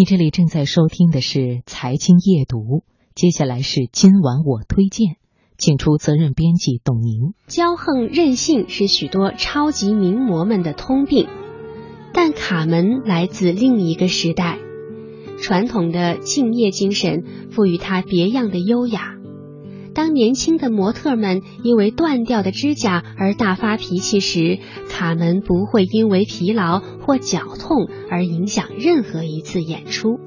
你这里正在收听的是《财经夜读》，接下来是今晚我推荐，请出责任编辑董宁。骄横任性是许多超级名模们的通病，但卡门来自另一个时代，传统的敬业精神赋予她别样的优雅。当年轻的模特们因为断掉的指甲而大发脾气时，卡门不会因为疲劳或脚痛而影响任何一次演出。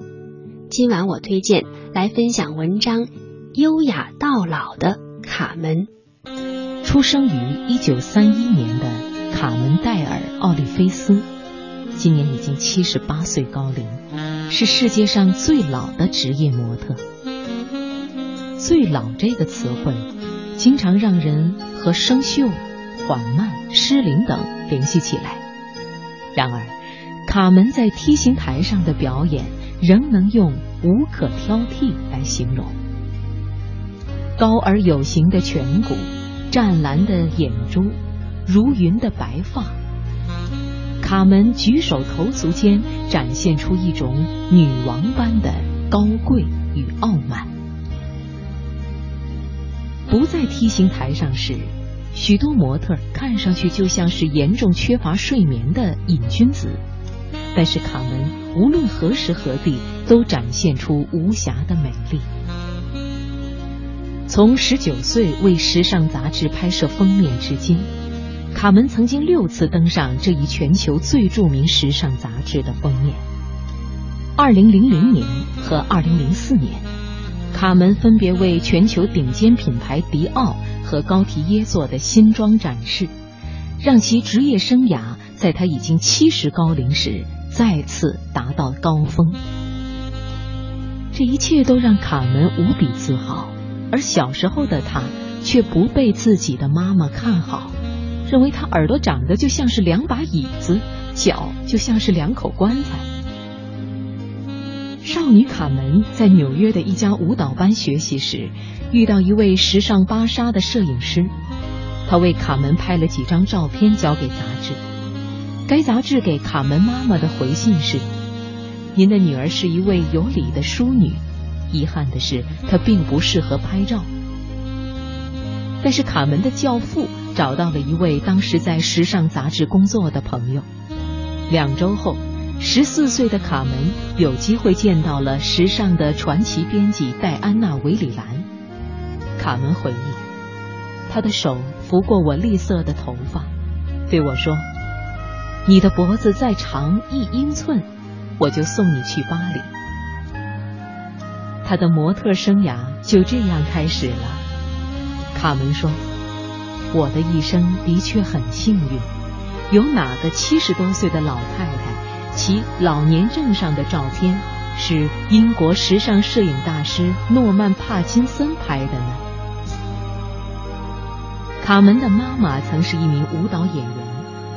今晚我推荐来分享文章《优雅到老的卡门》。出生于一九三一年的卡门·戴尔·奥利菲斯，今年已经七十八岁高龄，是世界上最老的职业模特。最老这个词汇，经常让人和生锈、缓慢、失灵等联系起来。然而，卡门在梯形台上的表演仍能用无可挑剔来形容。高而有形的颧骨，湛蓝的眼珠，如云的白发，卡门举手投足间展现出一种女王般的高贵与傲慢。不在梯形台上时，许多模特看上去就像是严重缺乏睡眠的瘾君子。但是卡门无论何时何地都展现出无瑕的美丽。从十九岁为时尚杂志拍摄封面至今，卡门曾经六次登上这一全球最著名时尚杂志的封面。二零零零年和二零零四年。卡门分别为全球顶尖品牌迪奥和高缇耶做的新装展示，让其职业生涯在他已经七十高龄时再次达到高峰。这一切都让卡门无比自豪，而小时候的他却不被自己的妈妈看好，认为他耳朵长得就像是两把椅子，脚就像是两口棺材。少女卡门在纽约的一家舞蹈班学习时，遇到一位时尚芭莎的摄影师，他为卡门拍了几张照片交给杂志。该杂志给卡门妈妈的回信是：“您的女儿是一位有礼的淑女，遗憾的是她并不适合拍照。”但是卡门的教父找到了一位当时在时尚杂志工作的朋友，两周后。十四岁的卡门有机会见到了时尚的传奇编辑戴安娜·维里兰。卡门回忆，他的手拂过我栗色的头发，对我说：“你的脖子再长一英寸，我就送你去巴黎。”他的模特生涯就这样开始了。卡门说：“我的一生的确很幸运，有哪个七十多岁的老太太？”其老年证上的照片是英国时尚摄影大师诺曼·帕金森拍的呢。卡门的妈妈曾是一名舞蹈演员，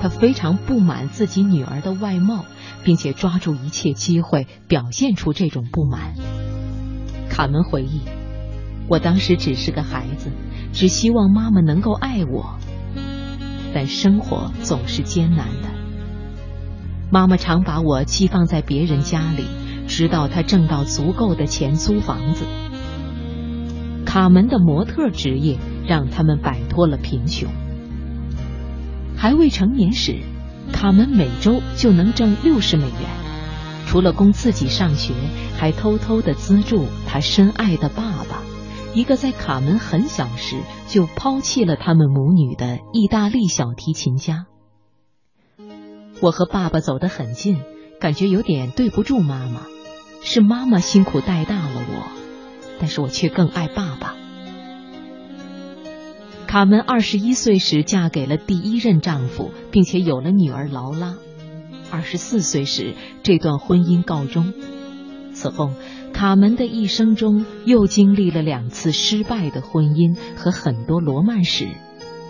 她非常不满自己女儿的外貌，并且抓住一切机会表现出这种不满。卡门回忆：“我当时只是个孩子，只希望妈妈能够爱我，但生活总是艰难的。”妈妈常把我寄放在别人家里，直到她挣到足够的钱租房子。卡门的模特职业让他们摆脱了贫穷。还未成年时，卡门每周就能挣六十美元，除了供自己上学，还偷偷的资助他深爱的爸爸，一个在卡门很小时就抛弃了他们母女的意大利小提琴家。我和爸爸走得很近，感觉有点对不住妈妈。是妈妈辛苦带大了我，但是我却更爱爸爸。卡门二十一岁时嫁给了第一任丈夫，并且有了女儿劳拉。二十四岁时，这段婚姻告终。此后，卡门的一生中又经历了两次失败的婚姻和很多罗曼史。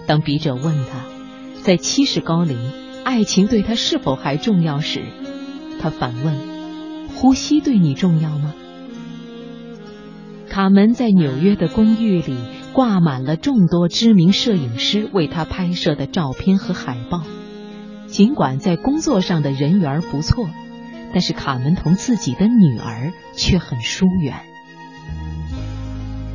当笔者问他，在七十高龄。爱情对他是否还重要时，他反问：“呼吸对你重要吗？”卡门在纽约的公寓里挂满了众多知名摄影师为他拍摄的照片和海报。尽管在工作上的人缘不错，但是卡门同自己的女儿却很疏远。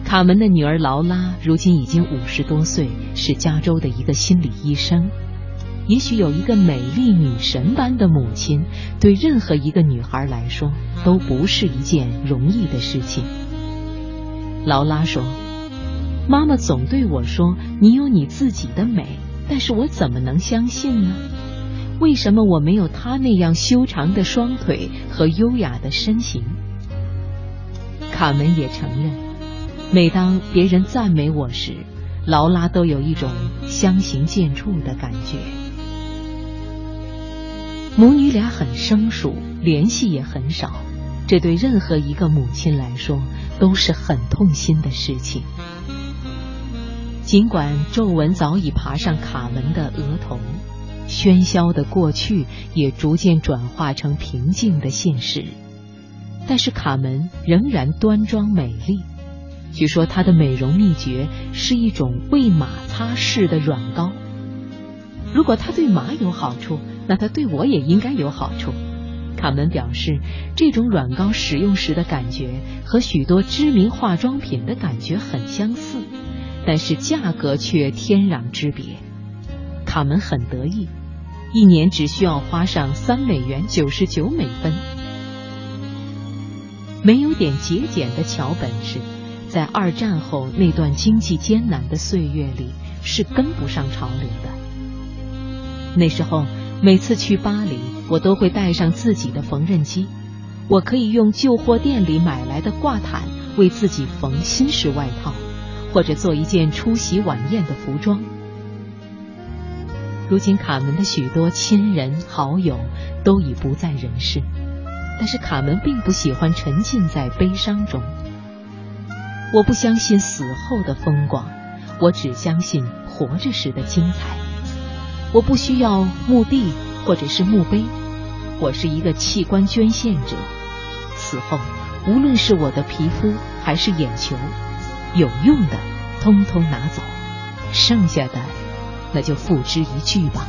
卡门的女儿劳拉如今已经五十多岁，是加州的一个心理医生。也许有一个美丽女神般的母亲，对任何一个女孩来说都不是一件容易的事情。劳拉说：“妈妈总对我说，你有你自己的美，但是我怎么能相信呢？为什么我没有她那样修长的双腿和优雅的身形？”卡门也承认，每当别人赞美我时，劳拉都有一种相形见绌的感觉。母女俩很生疏，联系也很少，这对任何一个母亲来说都是很痛心的事情。尽管皱纹早已爬上卡门的额头，喧嚣的过去也逐渐转化成平静的现实，但是卡门仍然端庄美丽。据说她的美容秘诀是一种为马擦拭的软膏。如果它对马有好处，那它对我也应该有好处。卡门表示，这种软膏使用时的感觉和许多知名化妆品的感觉很相似，但是价格却天壤之别。卡门很得意，一年只需要花上三美元九十九美分。没有点节俭的巧本事，在二战后那段经济艰难的岁月里，是跟不上潮流的。那时候，每次去巴黎，我都会带上自己的缝纫机。我可以用旧货店里买来的挂毯为自己缝新式外套，或者做一件出席晚宴的服装。如今，卡门的许多亲人好友都已不在人世，但是卡门并不喜欢沉浸在悲伤中。我不相信死后的风光，我只相信活着时的精彩。我不需要墓地或者是墓碑，我是一个器官捐献者。死后，无论是我的皮肤还是眼球，有用的通通拿走，剩下的那就付之一炬吧。